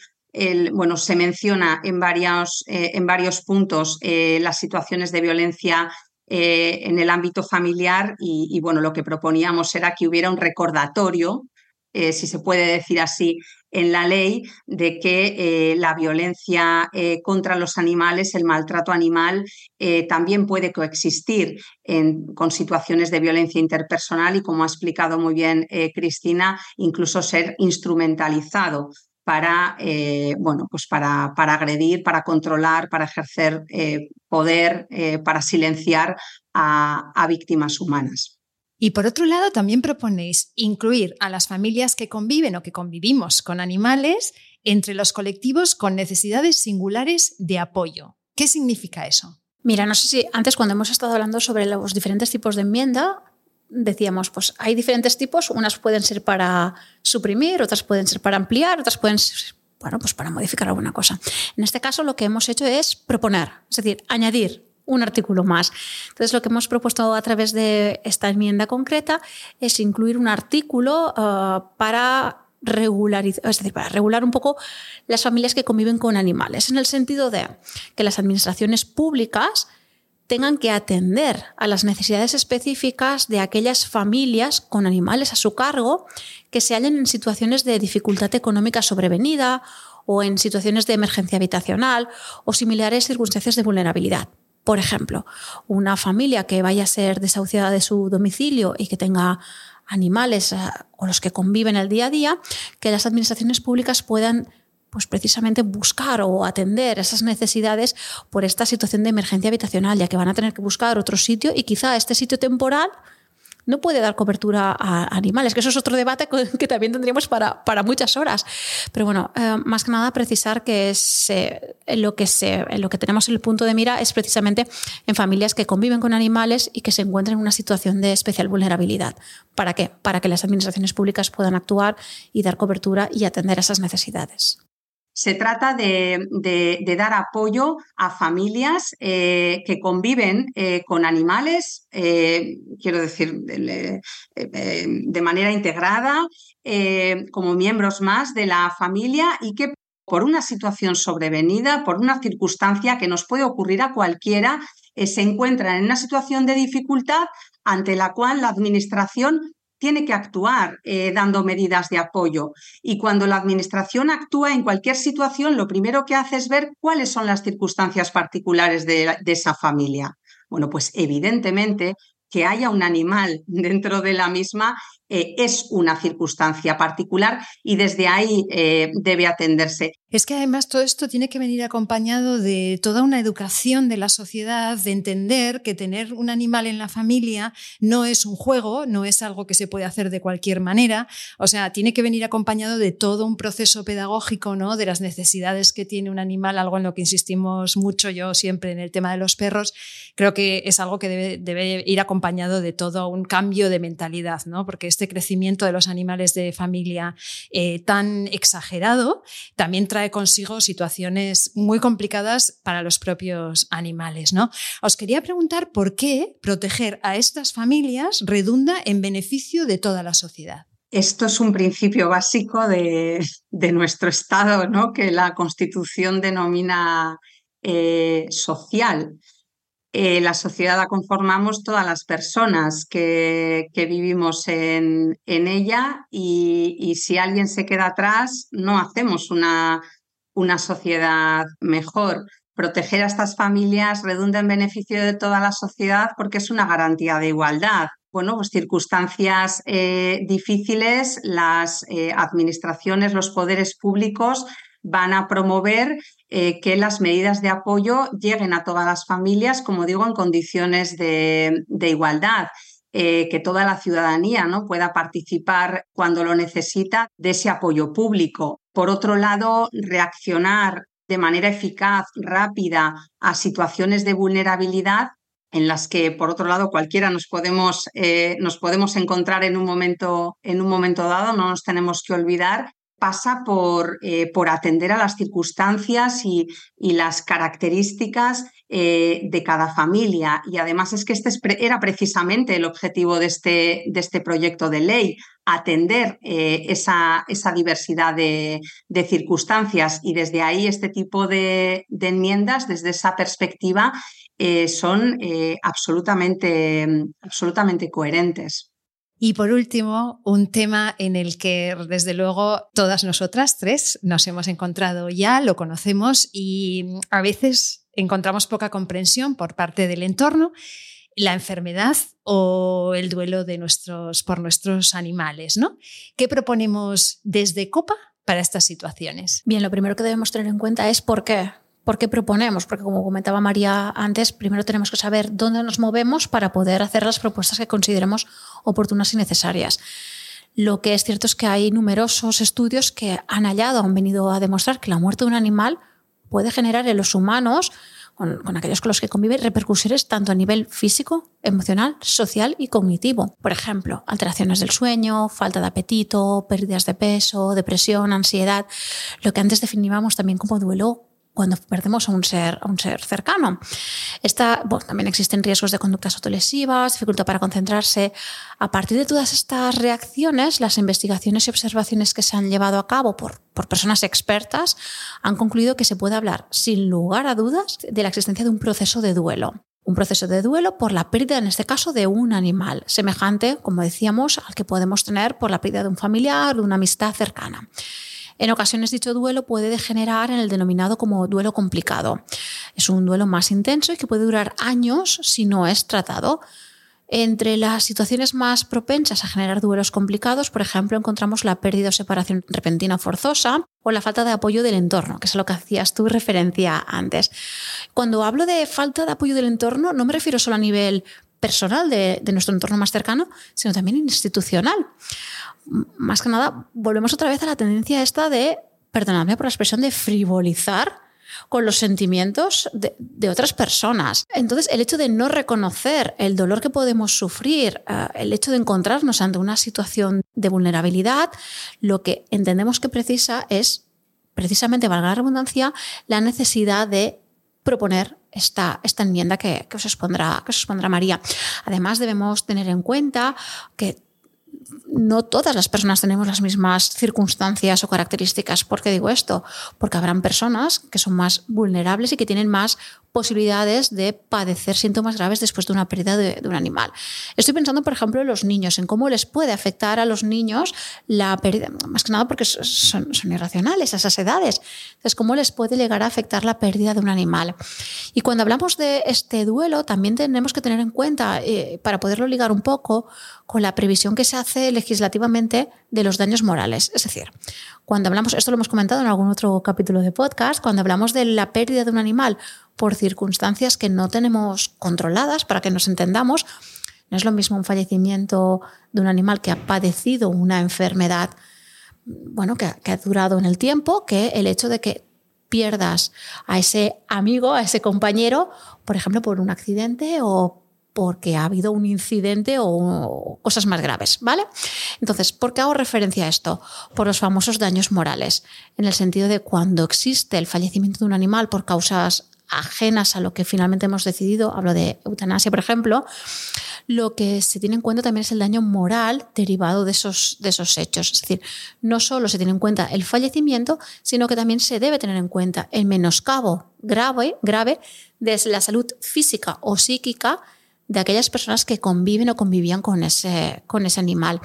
bueno, se menciona en, varios, en varios puntos las situaciones de violencia eh, en el ámbito familiar y, bueno, lo que proponíamos era que hubiera un recordatorio, eh, si se puede decir así, en la ley de que eh, la violencia contra los animales, el maltrato animal, también puede coexistir con situaciones de violencia interpersonal y, como ha explicado muy bien Cristina, incluso ser instrumentalizado para, eh, bueno, pues para, para, agredir, para controlar, para ejercer eh, poder, eh, para silenciar a víctimas humanas. Y por otro lado, también proponéis incluir a las familias que conviven o que convivimos con animales entre los colectivos con necesidades singulares de apoyo. ¿Qué significa eso? Mira, no sé si antes cuando hemos estado hablando sobre los diferentes tipos de enmienda, decíamos, pues hay diferentes tipos, unas pueden ser para suprimir, otras pueden ser para ampliar, otras pueden ser, bueno, pues para modificar alguna cosa. En este caso lo que hemos hecho es proponer, es decir, añadir un artículo más. Entonces, lo que hemos propuesto a través de esta enmienda concreta es incluir un artículo uh, para es decir, para regular un poco las familias que conviven con animales, en el sentido de que las administraciones públicas tengan que atender a las necesidades específicas de aquellas familias con animales a su cargo que se hallen en situaciones de dificultad económica sobrevenida o en situaciones de emergencia habitacional o similares circunstancias de vulnerabilidad. Por ejemplo, una familia que vaya a ser desahuciada de su domicilio y que tenga animales eh, con los que conviven el día a día, que las administraciones públicas puedan pues precisamente buscar o atender esas necesidades por esta situación de emergencia habitacional, ya que van a tener que buscar otro sitio y quizá este sitio temporal no puede dar cobertura a animales, que eso es otro debate que también tendríamos para, para muchas horas. Pero bueno, eh, más que nada precisar que lo que se, lo que tenemos en el punto de mira es precisamente en familias que conviven con animales y que se encuentran en una situación de especial vulnerabilidad. ¿Para qué? Para que las administraciones públicas puedan actuar y dar cobertura y atender esas necesidades. Se trata de, dar apoyo a familias eh, que conviven eh, con animales, eh, quiero decir, de, manera integrada, como miembros más de la familia y que por una situación sobrevenida, por una circunstancia que nos puede ocurrir a cualquiera, se encuentran en una situación de dificultad ante la cual la Administración tiene que actuar eh, dando medidas de apoyo. Y cuando la Administración actúa en cualquier situación, lo primero que hace es ver cuáles son las circunstancias particulares de, de esa familia. Bueno, pues evidentemente que haya un animal dentro de la misma eh, es una circunstancia particular y desde ahí eh, debe atenderse. Es que además todo esto tiene que venir acompañado de toda una educación de la sociedad, de entender que tener un animal en la familia no es un juego, no es algo que se puede hacer de cualquier manera. O sea, tiene que venir acompañado de todo un proceso pedagógico, ¿no? De las necesidades que tiene un animal, algo en lo que insistimos mucho yo siempre en el tema de los perros. Creo que es algo que debe, ir acompañado de todo un cambio de mentalidad, ¿no? Porque este crecimiento de los animales de familia eh, tan exagerado también trae consigo situaciones muy complicadas para los propios animales. ¿no? Os quería preguntar por qué proteger a estas familias redunda en beneficio de toda la sociedad. Esto es un principio básico de, nuestro Estado, ¿no? que la Constitución denomina eh, social. Eh, la sociedad la conformamos todas las personas que, vivimos en, ella y, si alguien se queda atrás, no hacemos una, una sociedad mejor. Proteger a estas familias redunda en beneficio de toda la sociedad porque es una garantía de igualdad. Bueno, pues circunstancias eh, difíciles, las eh, administraciones, los poderes públicos van a promover eh, que las medidas de apoyo lleguen a todas las familias, como digo, en condiciones de, igualdad. Eh, que toda la ciudadanía ¿no? pueda participar cuando lo necesita de ese apoyo público. Por otro lado, reaccionar de manera eficaz, rápida a situaciones de vulnerabilidad en las que, por otro lado, cualquiera nos podemos, eh, nos podemos encontrar en un, momento, en un momento dado, no nos tenemos que olvidar pasa por, eh, por atender a las circunstancias y, las características eh, de cada familia. Y además es que este era precisamente el objetivo de este, de este proyecto de ley, atender eh, esa, esa, diversidad de, circunstancias. Y desde ahí este tipo de, de enmiendas, desde esa perspectiva, son absolutamente, absolutamente coherentes. Y por último, un tema en el que desde luego todas nosotras tres nos hemos encontrado ya, lo conocemos y a veces encontramos poca comprensión por parte del entorno, la enfermedad o el duelo de nuestros, por nuestros animales. ¿no? ¿Qué proponemos desde COPA para estas situaciones? Bien, lo primero que debemos tener en cuenta es por qué. ¿Por qué proponemos? Porque como comentaba María antes, primero tenemos que saber dónde nos movemos para poder hacer las propuestas que consideremos oportunas y necesarias. Lo que es cierto es que hay numerosos estudios que han hallado, han venido a demostrar que la muerte de un animal puede generar en los humanos, con, aquellos con los que convive, repercusiones tanto a nivel físico, emocional, social y cognitivo. Por ejemplo, alteraciones del sueño, falta de apetito, pérdidas de peso, depresión, ansiedad, lo que antes definíamos también como duelo cuando perdemos a un ser, a un ser cercano. También existen riesgos de conductas autolesivas, dificultad para concentrarse. A partir de todas estas reacciones, las investigaciones y observaciones que se han llevado a cabo por, por personas expertas han concluido que se puede hablar, sin lugar a dudas, de la existencia de un proceso de duelo un proceso de duelo por la pérdida, en este caso, de un animal, semejante, como decíamos, al que podemos tener por la pérdida de un familiar, de una amistad cercana. En ocasiones dicho duelo puede degenerar en el denominado como duelo complicado. Es un duelo más intenso y que puede durar años si no es tratado. Entre las situaciones más propensas a generar duelos complicados, por ejemplo, encontramos la pérdida o separación repentina forzosa o la falta de apoyo del entorno, que es a lo que hacías tú referencia antes. Cuando hablo de falta de apoyo del entorno, no me refiero solo a nivel personal de, de nuestro entorno más cercano, sino también institucional más que nada, volvemos otra vez a la tendencia esta de, perdonadme por la expresión, de frivolizar con los sentimientos de, otras personas. Entonces, el hecho de no reconocer el dolor que podemos sufrir, eh, el hecho de encontrarnos ante una situación de vulnerabilidad, lo que entendemos que precisa es, precisamente, valga la redundancia, la necesidad de proponer esta, esta enmienda que, os expondrá, que os expondrá María. Además, debemos tener en cuenta que no todas las personas tenemos las mismas circunstancias o características. ¿Por qué digo esto? Porque habrán personas que son más vulnerables y que tienen más posibilidades de padecer síntomas graves después de una pérdida de, un animal. Estoy pensando, por ejemplo, en los niños, en cómo les puede afectar a los niños la pérdida, más que nada porque son, irracionales a esas edades. Entonces, cómo les puede llegar a afectar la pérdida de un animal. Y cuando hablamos de este duelo, también tenemos que tener en cuenta, eh, para poderlo ligar un poco, con la previsión que se hace legislativamente de los daños morales. Es decir, cuando hablamos, esto lo hemos comentado en algún otro capítulo de podcast, cuando hablamos de la pérdida de un animal por circunstancias que no tenemos controladas, para que nos entendamos, no es lo mismo un fallecimiento de un animal que ha padecido una enfermedad, bueno, que, ha durado en el tiempo, que el hecho de que pierdas a ese amigo, a ese compañero, por ejemplo, por un accidente o porque ha habido un incidente o cosas más graves, ¿vale? Entonces, ¿por qué hago referencia a esto? Por los famosos daños morales, en el sentido de cuando existe el fallecimiento de un animal por causas ajenas a lo que finalmente hemos decidido, hablo de eutanasia, por ejemplo, lo que se tiene en cuenta también es el daño moral derivado de esos, de esos hechos. Es decir, no solo se tiene en cuenta el fallecimiento, sino que también se debe tener en cuenta el menoscabo grave, grave de la salud física o psíquica de aquellas personas que conviven o convivían con ese, con ese animal.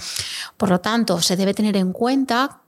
Por lo tanto, se debe tener en cuenta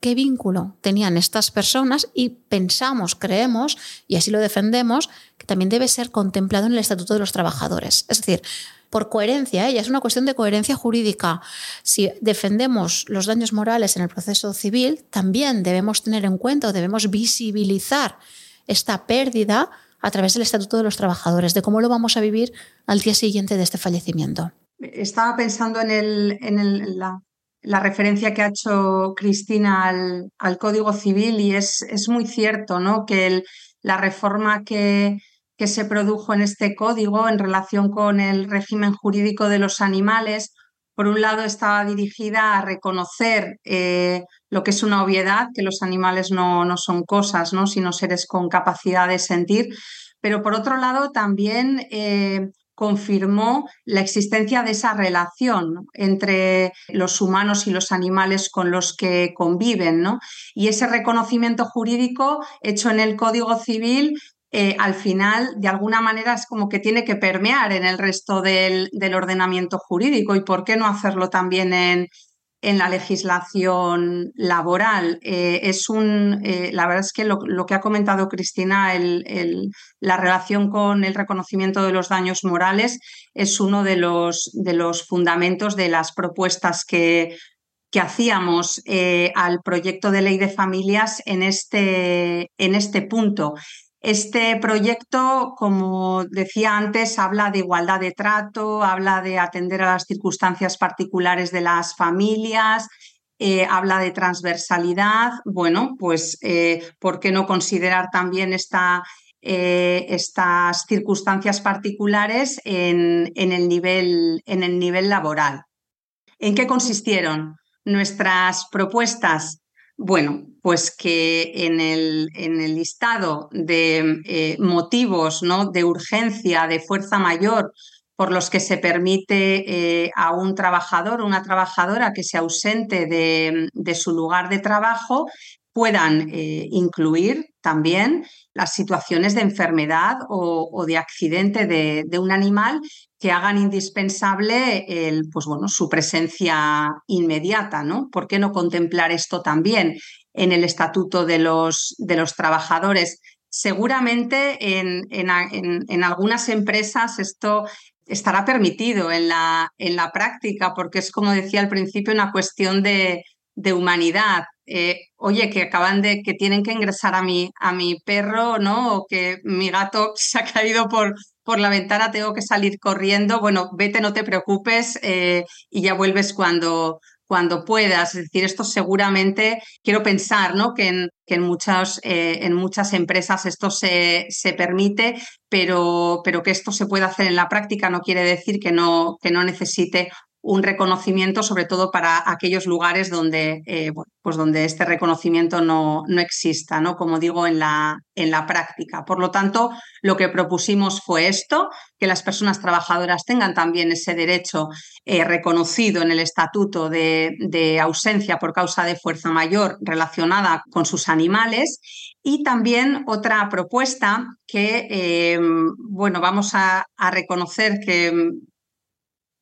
qué vínculo tenían estas personas y pensamos, creemos, y así lo defendemos, que también debe ser contemplado en el Estatuto de los Trabajadores. Es decir, por coherencia, ¿eh? ya es una cuestión de coherencia jurídica. Si defendemos los daños morales en el proceso civil, también debemos tener en cuenta o debemos visibilizar esta pérdida a través del Estatuto de los Trabajadores, de cómo lo vamos a vivir al día siguiente de este fallecimiento. Estaba pensando en, el, en la la referencia que ha hecho Cristina al, Código Civil y es, es, muy cierto ¿no? que la reforma que, que, se produjo en este código en relación con el régimen jurídico de los animales, por un lado estaba dirigida a reconocer eh, lo que es una obviedad, que los animales no, no son cosas, ¿no? sino seres con capacidad de sentir, pero por otro lado también eh, confirmó la existencia de esa relación entre los humanos y los animales con los que conviven. ¿no? Y ese reconocimiento jurídico hecho en el Código Civil eh, al final, de alguna manera, es como que tiene que permear en el resto del, del ordenamiento jurídico. ¿Y por qué no hacerlo también en, en la legislación laboral. Eh, es un, eh, la verdad es que lo, que ha comentado Cristina, el, la relación con el reconocimiento de los daños morales, es uno de los, de los fundamentos de las propuestas que, que hacíamos eh, al proyecto de ley de familias en este, en este punto. Este proyecto, como decía antes, habla de igualdad de trato, habla de atender a las circunstancias particulares de las familias, eh, habla de transversalidad. Bueno, pues, eh, ¿por qué no considerar también eh, estas circunstancias particulares en, el nivel, en el nivel laboral? ¿En qué consistieron nuestras propuestas? Bueno, pues que en el, en el listado de eh, motivos ¿no? de urgencia, de fuerza mayor, por los que se permite eh, a un trabajador o una trabajadora que se ausente de, su lugar de trabajo, puedan eh, incluir también las situaciones de enfermedad o, de accidente de, un animal que hagan indispensable el, pues bueno, su presencia inmediata, ¿no? ¿Por qué no contemplar esto también en el estatuto de los, de los trabajadores? Seguramente en, en, algunas empresas esto estará permitido en la, en la práctica, porque es, como decía al principio, una cuestión de, de humanidad. Eh, oye, que acaban de, que tienen que ingresar a mi, a mi perro, ¿no? O que mi gato se ha caído por, por la ventana, tengo que salir corriendo. Bueno, vete, no te preocupes eh, y ya vuelves cuando, cuando puedas. Es decir, esto seguramente, quiero pensar ¿no? que, en, que en, muchas, eh, en muchas empresas esto se, se permite, pero, pero, que esto se pueda hacer en la práctica no quiere decir que no, que no necesite un reconocimiento, sobre todo para aquellos lugares donde, eh, pues donde este reconocimiento no, no exista, ¿no? como digo, en la, en la práctica. Por lo tanto, lo que propusimos fue esto, que las personas trabajadoras tengan también ese derecho eh, reconocido en el estatuto de, de, ausencia por causa de fuerza mayor relacionada con sus animales. Y también otra propuesta que, eh, bueno, vamos a, a reconocer que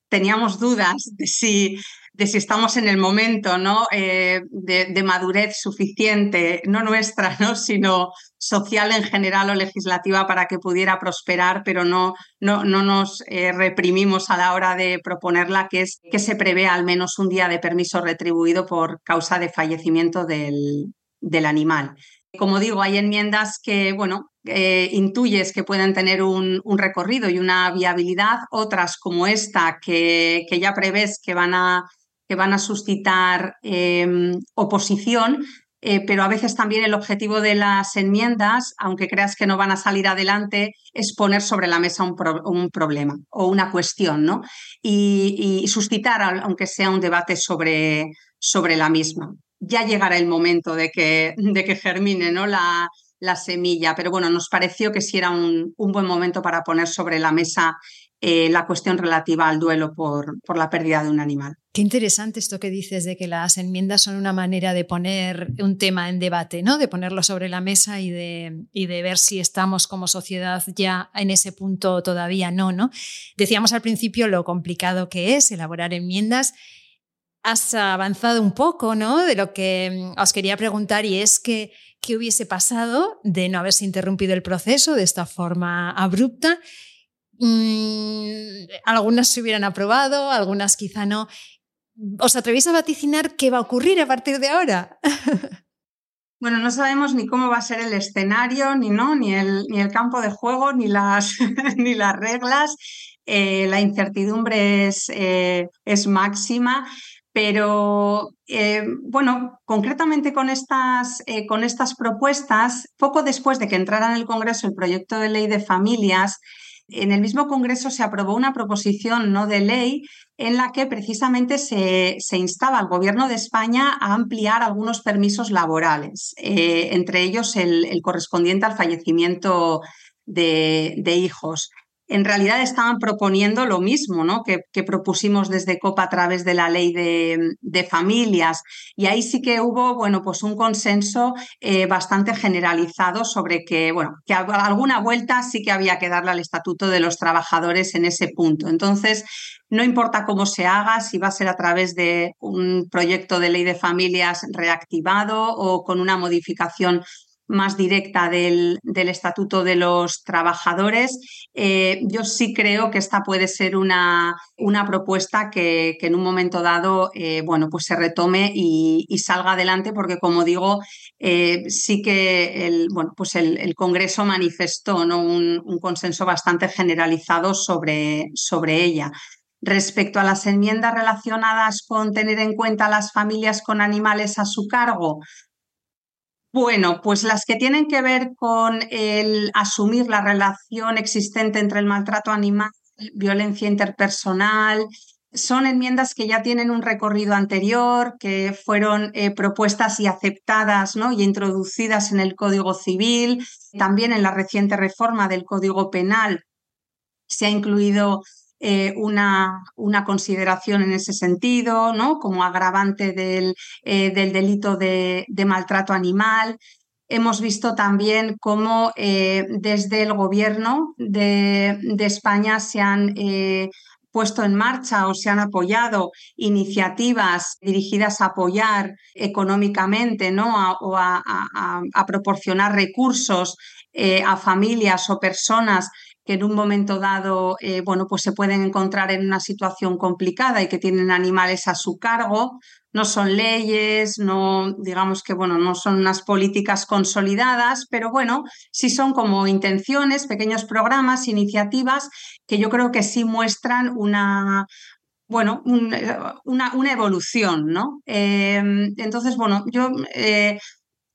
teníamos dudas de si, de si estamos en el momento ¿no? Eh, de, madurez suficiente, no nuestra, ¿no? sino social en general o legislativa para que pudiera prosperar, pero no, no, no nos eh, reprimimos a la hora de proponerla, que es que se prevé al menos un día de permiso retribuido por causa de fallecimiento del, del animal. Como digo, hay enmiendas que, bueno, eh, intuyes que pueden tener un, recorrido y una viabilidad, otras como esta que, ya prevés que van a, que van a suscitar em, oposición, eh, pero a veces también el objetivo de las enmiendas, aunque creas que no van a salir adelante, es poner sobre la mesa un, problema o una cuestión, ¿no? Y, suscitar, aunque sea un debate sobre, sobre la misma. Ya llegará el momento de que, de que germine ¿no? la, la semilla, pero bueno, nos pareció que sí era un, un buen momento para poner sobre la mesa eh, la cuestión relativa al duelo por, por, la pérdida de un animal. Qué interesante esto que dices de que las enmiendas son una manera de poner un tema en debate, ¿no? de ponerlo sobre la mesa y de, y de ver si estamos como sociedad ya en ese punto todavía no, no. Decíamos al principio lo complicado que es elaborar enmiendas. Has avanzado un poco ¿no? de lo que os quería preguntar y es que qué hubiese pasado de no haberse interrumpido el proceso de esta forma abrupta Mm, algunas se hubieran aprobado, algunas quizá no. ¿Os atrevéis a vaticinar qué va a ocurrir a partir de ahora? Bueno, no sabemos ni cómo va a ser el escenario, ni, ¿no? ni, el, ni el campo de juego, ni las, ni las reglas. Eh, la incertidumbre es, eh, es máxima. Pero eh, bueno, concretamente con estas, con estas propuestas, poco después de que entrara en el Congreso el proyecto de ley de familias, en el mismo Congreso se aprobó una proposición no de ley en la que precisamente se, instaba al Gobierno de España a ampliar algunos permisos laborales, eh, entre ellos el, correspondiente al fallecimiento de hijos en realidad estaban proponiendo lo mismo ¿no? que, propusimos desde COPA a través de la ley de, familias. Y ahí sí que hubo bueno, pues un consenso eh, bastante generalizado sobre que, bueno, que alguna vuelta sí que había que darle al Estatuto de los Trabajadores en ese punto. Entonces, no importa cómo se haga, si va a ser a través de un proyecto de ley de familias reactivado o con una modificación más directa del, Estatuto de los Trabajadores. Eh, yo sí creo que esta puede ser una, una propuesta que, en un momento dado eh, bueno, pues se retome y, salga adelante, porque como digo, eh, sí que el, bueno, pues el, Congreso manifestó ¿no? un, un, consenso bastante generalizado sobre, sobre ella. Respecto a las enmiendas relacionadas con tener en cuenta las familias con animales a su cargo, bueno, pues las que tienen que ver con el asumir la relación existente entre el maltrato animal, violencia interpersonal, son enmiendas que ya tienen un recorrido anterior, que fueron eh, propuestas y aceptadas ¿no? y introducidas en el Código Civil, también en la reciente reforma del Código Penal se ha incluido eh, una, una, consideración en ese sentido, ¿no? como agravante del, eh, del delito de, maltrato animal. Hemos visto también cómo eh, desde el gobierno de, España se han puesto en marcha o se han apoyado iniciativas dirigidas a apoyar económicamente ¿no? o a, proporcionar recursos a familias o personas que en un momento dado eh, bueno, pues se pueden encontrar en una situación complicada y que tienen animales a su cargo. No son leyes, no, digamos que bueno, no son unas políticas consolidadas, pero bueno, sí son como intenciones, pequeños programas, iniciativas que yo creo que sí muestran una, bueno, una, una, evolución, ¿no? Em, entonces, bueno, yo eh,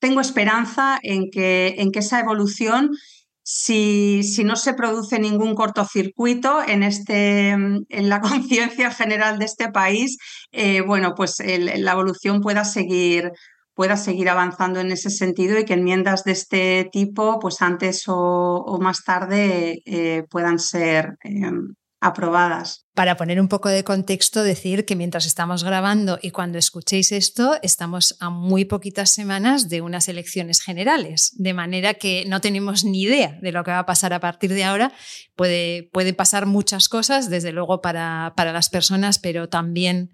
tengo esperanza en que, en que esa evolución si, no se produce ningún cortocircuito en, este, en la conciencia general de este país, eh, bueno, pues la evolución pueda seguir, pueda seguir avanzando en ese sentido y que enmiendas de este tipo, pues antes o, más tarde, eh, puedan ser em, aprobadas. Para poner un poco de contexto, decir que mientras estamos grabando y cuando escuchéis esto, estamos a muy poquitas semanas de unas elecciones generales, de manera que no tenemos ni idea de lo que va a pasar a partir de ahora. Puede, puede pasar muchas cosas, desde luego para, para las personas, pero también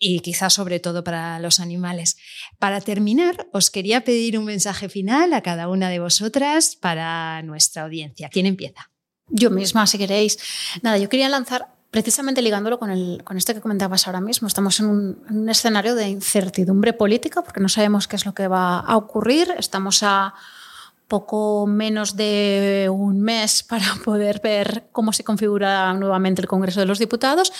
y quizás sobre todo para los animales. Para terminar, os quería pedir un mensaje final a cada una de vosotras para nuestra audiencia. ¿Quién empieza? Yo misma, si queréis. Nada, yo quería lanzar, precisamente ligándolo con, el, con esto que comentabas ahora mismo, estamos en un, escenario de incertidumbre política porque no sabemos qué es lo que va a ocurrir. Estamos a poco menos de un mes para poder ver cómo se configura nuevamente el Congreso de los Diputados.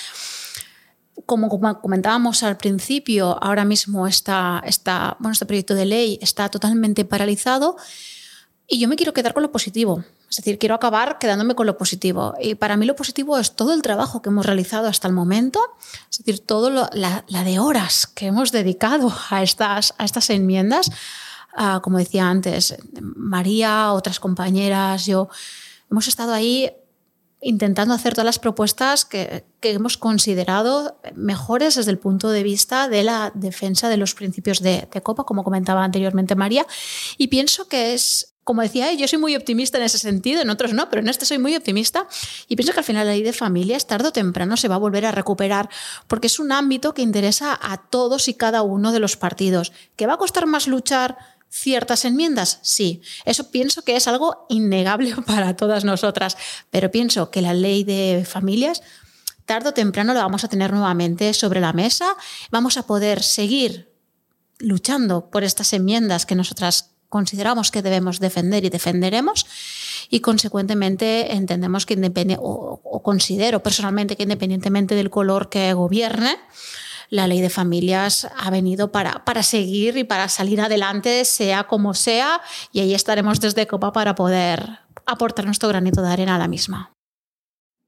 como comentábamos al principio, ahora mismo está, está, bueno, este proyecto de ley está totalmente paralizado y yo me quiero quedar con lo positivo. Es decir, quiero acabar quedándome con lo positivo. Y para mí lo positivo es todo el trabajo que hemos realizado hasta el momento, es decir, todo la, de horas que hemos dedicado a estas, a estas enmiendas. Ah, como decía antes, María, otras compañeras, yo, hemos estado ahí intentando hacer todas las propuestas que, hemos considerado mejores desde el punto de vista de la defensa de los principios de, de Copa, como comentaba anteriormente María. Y pienso que es como decía, yo soy muy optimista en ese sentido, en otros no, pero en este soy muy optimista y pienso que al final la ley de familias tarde o temprano se va a volver a recuperar porque es un ámbito que interesa a todos y cada uno de los partidos. ¿Que va a costar más luchar? ciertas enmiendas? Sí, eso pienso que es algo innegable para todas nosotras, pero pienso que la ley de familias tarde o temprano la vamos a tener nuevamente sobre la mesa, vamos a poder seguir luchando por estas enmiendas que nosotras consideramos que debemos defender y defenderemos y consecuentemente entendemos que independientemente o, considero personalmente que independientemente del color que gobierne, la ley de familias ha venido para, para seguir y para salir adelante, sea como sea, y ahí estaremos desde Copa para poder aportar nuestro granito de arena a la misma.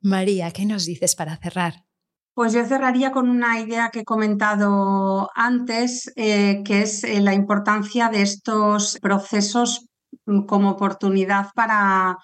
María, ¿qué nos dices para cerrar? Pues yo cerraría con una idea que he comentado antes, eh, que es eh, la importancia de estos procesos mm, como oportunidad para,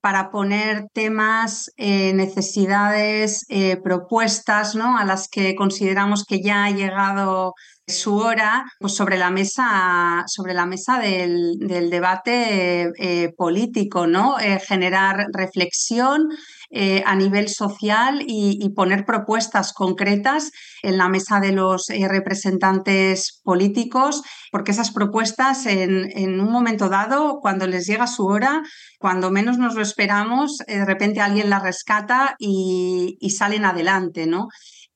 para poner temas, eh, necesidades, propuestas ¿no? a las que consideramos que ya ha llegado su hora pues sobre la mesa, sobre la mesa del, debate político, ¿no? generar reflexión, eh, a nivel social y, poner propuestas concretas en la mesa de los eh, representantes políticos, porque esas propuestas en, un momento dado, cuando les llega su hora, cuando menos nos lo esperamos, eh, de repente alguien las rescata y, y salen adelante, ¿no?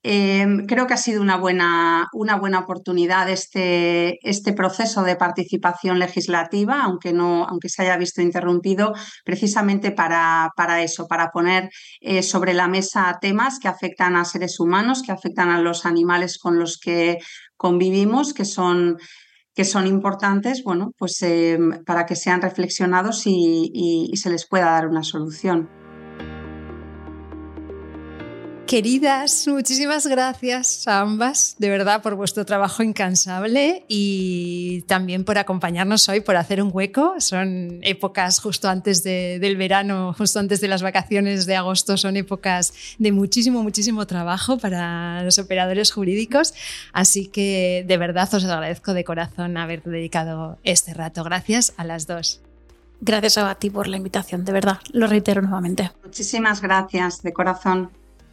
Em, creo que ha sido una buena, una buena oportunidad este, este, proceso de participación legislativa, aunque, no, aunque se haya visto interrumpido, precisamente para, para eso, para poner eh, sobre la mesa temas que afectan a seres humanos, que afectan a los animales con los que convivimos, que son que son importantes, bueno, pues em, para que sean reflexionados y se les pueda dar una solución. Queridas, muchísimas gracias a ambas, de verdad, por vuestro trabajo incansable y también por acompañarnos hoy, por hacer un hueco. Son épocas justo antes del verano, justo antes de las vacaciones de agosto, son épocas de muchísimo, muchísimo trabajo para los operadores jurídicos. Así que de verdad os agradezco de corazón haber dedicado este rato. Gracias a las dos. Gracias a ti por la invitación, de verdad, lo reitero nuevamente. Muchísimas gracias, de corazón.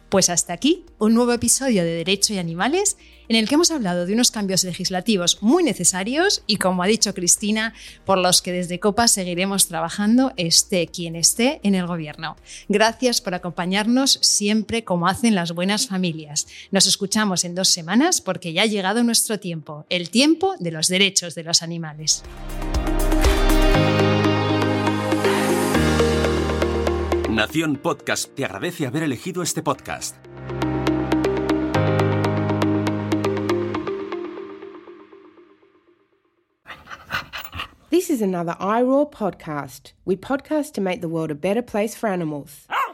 Pues hasta aquí un nuevo episodio de Derecho y Animales en el que hemos hablado de unos cambios legislativos muy necesarios y, como ha dicho Cristina, por los que desde Copa seguiremos trabajando esté quien esté en el Gobierno. Gracias por acompañarnos siempre como hacen las buenas familias. Nos escuchamos en dos semanas porque ya ha llegado nuestro tiempo, el tiempo de los derechos de los animales. Nación Podcast te agradece haber elegido este podcast. This is another iRaw podcast. We podcast to make the world a better place for animals. Ah!